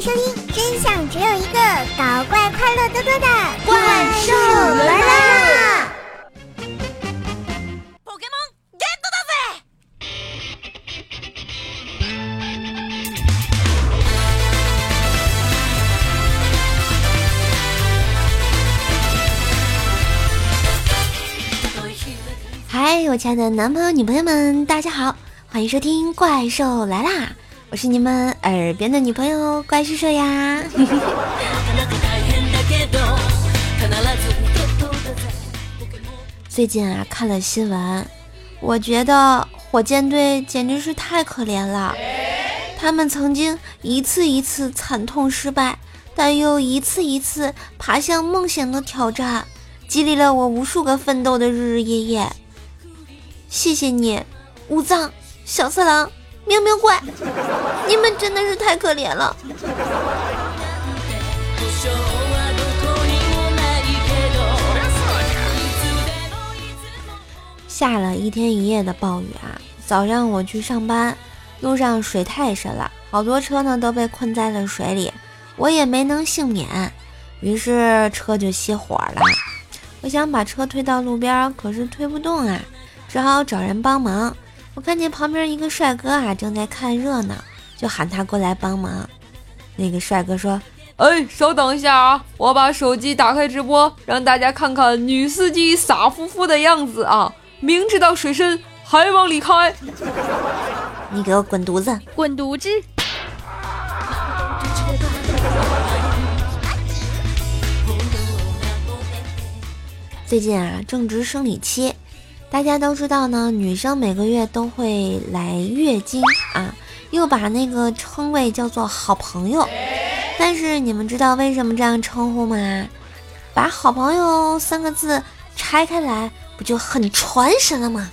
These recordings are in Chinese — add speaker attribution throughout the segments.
Speaker 1: 迎收听，真相只有一个，搞怪快乐多多的
Speaker 2: 怪兽来啦！嗨，我亲爱的男朋友、女朋友们，大家好，欢迎收听《怪兽来啦》，我是你们耳边的女朋友怪叔叔呀。最近啊，看了新闻，我觉得火箭队简直是太可怜了。他们曾经一次一次惨痛失败，但又一次一次爬向梦想的挑战，激励了我无数个奋斗的日日夜夜。谢谢你，五藏、小色狼、喵喵怪，你们真的是太可怜了。下了一天一夜的暴雨啊！早上我去上班，路上水太深了，好多车呢都被困在了水里，我也没能幸免，于是车就熄火了。我想把车推到路边，可是推不动啊。只好找人帮忙。我看见旁边一个帅哥啊，正在看热闹，就喊他过来帮忙。那个帅哥说：“
Speaker 3: 哎，稍等一下啊，我把手机打开直播，让大家看看女司机傻乎乎的样子啊！明知道水深还往里开，
Speaker 2: 你给我滚犊子，
Speaker 4: 滚犊子！”
Speaker 2: 最近啊，正值生理期。大家都知道呢，女生每个月都会来月经啊，又把那个称谓叫做好朋友。但是你们知道为什么这样称呼吗？把好朋友三个字拆开来，不就很传神了吗？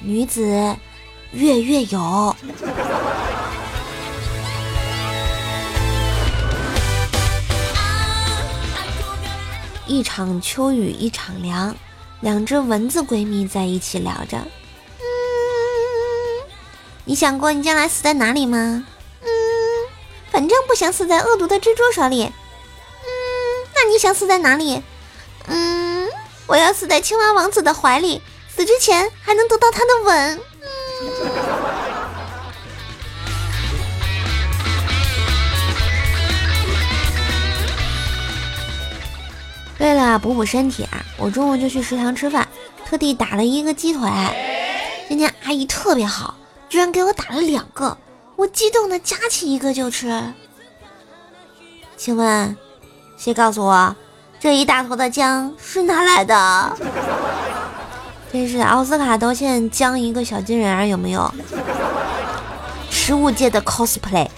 Speaker 2: 女子月月有，一场秋雨一场凉。两只蚊子闺蜜在一起聊着，嗯，你想过你将来死在哪里吗？嗯，反正不想死在恶毒的蜘蛛手里。嗯，那你想死在哪里？嗯，我要死在青蛙王子的怀里，死之前还能得到他的吻。啊补补身体啊，我中午就去食堂吃饭，特地打了一个鸡腿。今天阿姨特别好，居然给我打了两个，我激动的夹起一个就吃。请问，谁告诉我这一大坨的姜是哪来的？这是奥斯卡都欠姜一个小金人儿，有没有？食物界的 cosplay。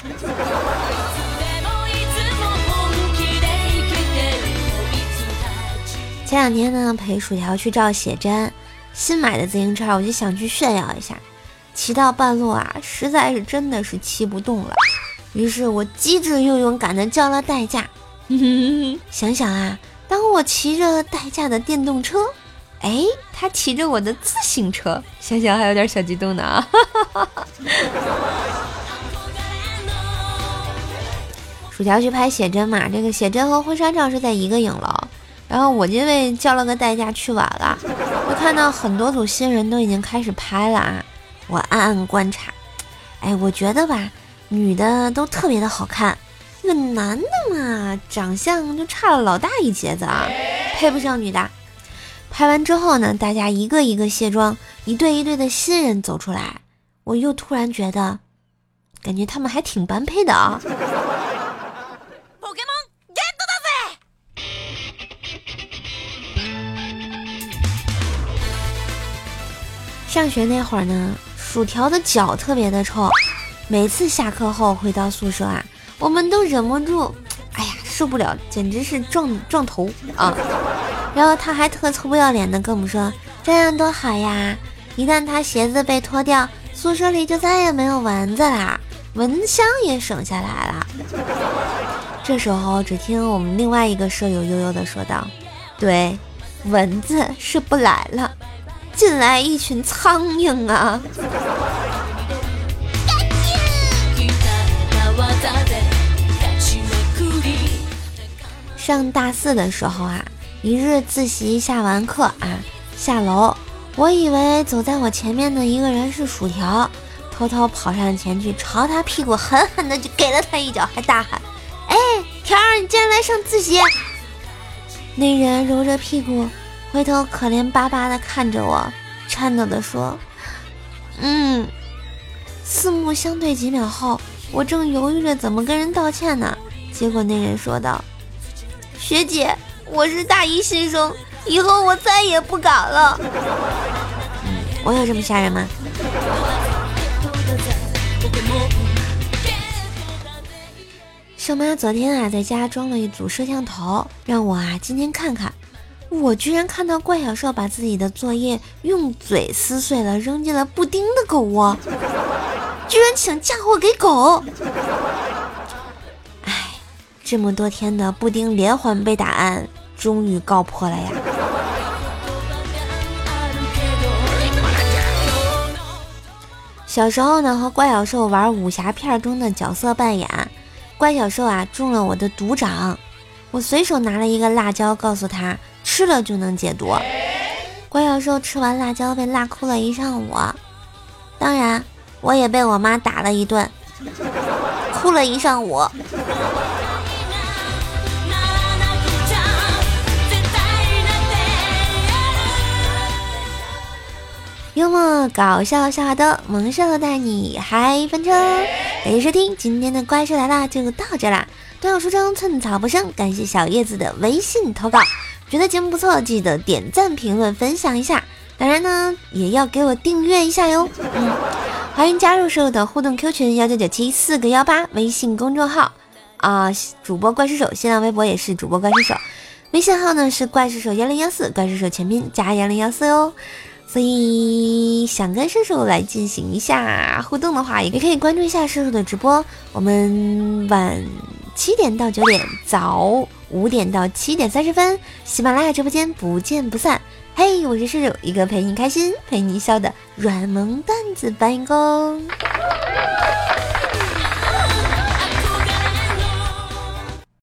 Speaker 2: 前两天呢，陪薯条去照写真，新买的自行车，我就想去炫耀一下。骑到半路啊，实在是真的是骑不动了，于是我机智又勇敢的叫了代驾。想想啊，当我骑着代驾的电动车，哎，他骑着我的自行车，想想还有点小激动呢啊！薯条去拍写真嘛，这个写真和婚纱照是在一个影楼。然后我因为叫了个代驾去晚了，就看到很多组新人都已经开始拍了啊！我暗暗观察，哎，我觉得吧，女的都特别的好看，那个男的嘛，长相就差了老大一截子啊，配不上女的。拍完之后呢，大家一个一个卸妆，一对一对的新人走出来，我又突然觉得，感觉他们还挺般配的啊。上学那会儿呢，薯条的脚特别的臭，每次下课后回到宿舍啊，我们都忍不住，哎呀受不了，简直是撞撞头啊！然后他还特臭不要脸的跟我们说，这样多好呀，一旦他鞋子被脱掉，宿舍里就再也没有蚊子啦，蚊香也省下来了。这时候，只听我们另外一个舍友悠悠的说道：“对，蚊子是不来了。”进来一群苍蝇啊！上大四的时候啊，一日自习下完课啊，下楼，我以为走在我前面的一个人是薯条，偷偷跑上前去，朝他屁股狠狠的就给了他一脚，还大喊：“哎，条儿，你竟然来上自习！”那人揉着屁股，回头可怜巴巴的看着我，颤抖的说：“嗯。”四目相对几秒后，我正犹豫着怎么跟人道歉呢，结果那人说道：“学姐，我是大一新生，以后我再也不敢了。”我有这么吓人吗？秀妈昨天啊在家装了一组摄像头，让我啊今天看看。我居然看到怪小兽把自己的作业用嘴撕碎了，扔进了布丁的狗窝，居然想嫁祸给狗！哎，这么多天的布丁连环被打案，终于告破了呀！小时候呢，和怪小兽玩武侠片中的角色扮演，怪小兽啊中了我的毒掌，我随手拿了一个辣椒，告诉他。吃了就能解毒。怪小兽吃完辣椒被辣哭了一上午，当然我也被我妈打了一顿，哭了一上午。幽默搞笑笑话多，萌兽带你嗨翻车。感谢收听今天的怪兽来了，就到这啦。段友书中寸草不生，感谢小叶子的微信投稿。觉得节目不错，记得点赞、评论、分享一下。当然呢，也要给我订阅一下哟。嗯，欢迎加入兽的互动 Q 群幺九九七四个幺八，微信公众号啊，主播怪兽手，新浪微博也是主播怪兽手，微信号呢是怪兽手幺零幺四，怪兽手全拼加幺零幺四哟。所以想跟射手来进行一下互动的话，也可以关注一下射手的直播。我们晚七点到九点，早五点到七点三十分，喜马拉雅直播间不见不散。嘿，我是射手，一个陪你开心、陪你笑的软萌段子搬运工。